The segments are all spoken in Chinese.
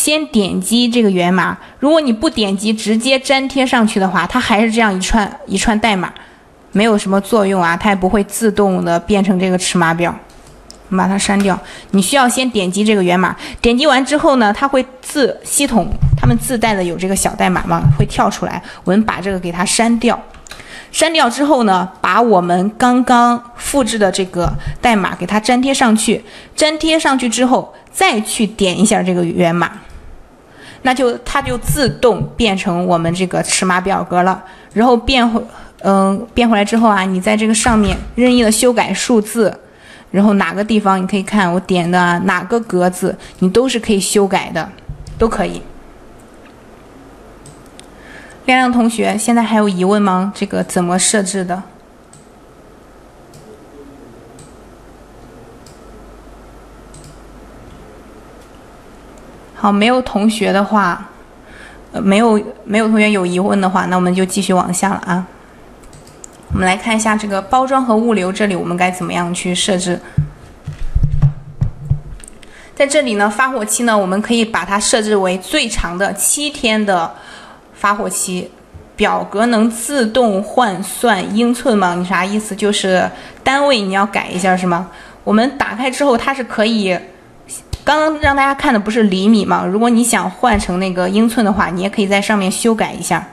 先点击这个源码。如果你不点击，直接粘贴上去的话，它还是这样一串一串代码，没有什么作用啊，它也不会自动的变成这个尺码表。我们把它删掉。你需要先点击这个源码，点击完之后呢，它会自系统他们自带的有这个小代码嘛，会跳出来。我们把这个给它删掉。删掉之后呢，把我们刚刚复制的这个代码给它粘贴上去。粘贴上去之后，再去点一下这个源码，那就它就自动变成我们这个尺码表格了。然后变回，嗯，变回来之后啊，你在这个上面任意的修改数字。然后哪个地方你可以看我点的哪个格子，你都是可以修改的，都可以。亮亮同学，现在还有疑问吗？这个怎么设置的？好，没有同学的话，呃，没有没有同学有疑问的话，那我们就继续往下了啊。我们来看一下这个包装和物流，这里我们该怎么样去设置？在这里呢，发货期呢，我们可以把它设置为最长的七天的发货期。表格能自动换算英寸吗？你啥意思？就是单位你要改一下是吗？我们打开之后，它是可以，刚刚让大家看的不是厘米吗？如果你想换成那个英寸的话，你也可以在上面修改一下。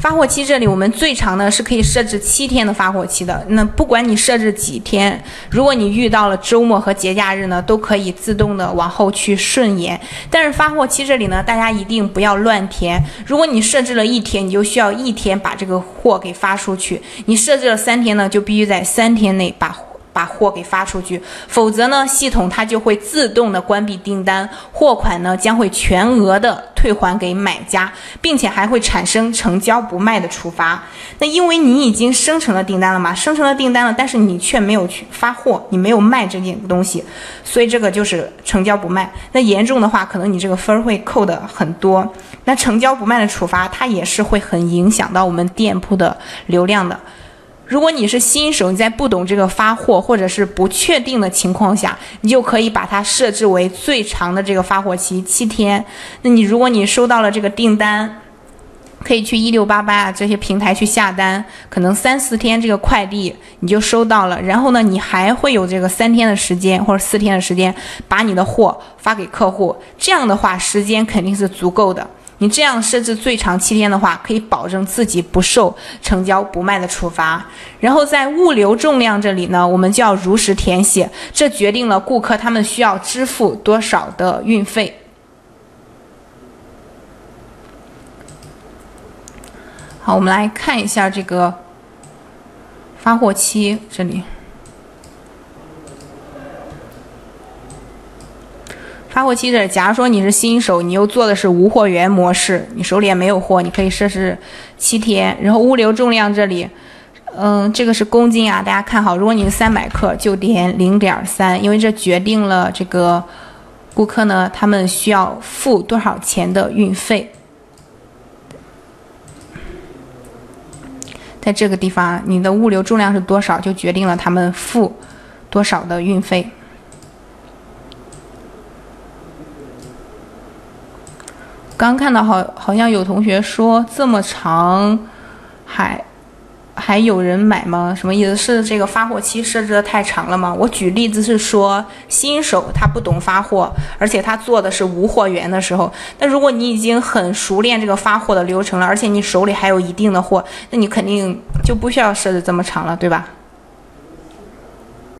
发货期这里，我们最长的是可以设置七天的发货期的。那不管你设置几天，如果你遇到了周末和节假日呢，都可以自动的往后去顺延。但是发货期这里呢，大家一定不要乱填。如果你设置了一天，你就需要一天把这个货给发出去；你设置了三天呢，就必须在三天内把。把货给发出去，否则呢，系统它就会自动的关闭订单，货款呢将会全额的退还给买家，并且还会产生成交不卖的处罚。那因为你已经生成了订单了嘛，生成了订单了，但是你却没有去发货，你没有卖这件东西，所以这个就是成交不卖。那严重的话，可能你这个分会扣的很多。那成交不卖的处罚，它也是会很影响到我们店铺的流量的。如果你是新手，你在不懂这个发货或者是不确定的情况下，你就可以把它设置为最长的这个发货期七天。那你如果你收到了这个订单，可以去一六八八啊这些平台去下单，可能三四天这个快递你就收到了。然后呢，你还会有这个三天的时间或者四天的时间把你的货发给客户。这样的话，时间肯定是足够的。你这样设置最长七天的话，可以保证自己不受成交不卖的处罚。然后在物流重量这里呢，我们就要如实填写，这决定了顾客他们需要支付多少的运费。好，我们来看一下这个发货期这里。发货期这，假如说你是新手，你又做的是无货源模式，你手里也没有货，你可以设置七天。然后物流重量这里，嗯，这个是公斤啊，大家看好，如果你是三百克，就点零点三，因为这决定了这个顾客呢，他们需要付多少钱的运费。在这个地方，你的物流重量是多少，就决定了他们付多少的运费。刚看到好，好像有同学说这么长，还还有人买吗？什么意思？是这个发货期设置的太长了吗？我举例子是说，新手他不懂发货，而且他做的是无货源的时候，那如果你已经很熟练这个发货的流程了，而且你手里还有一定的货，那你肯定就不需要设置这么长了，对吧？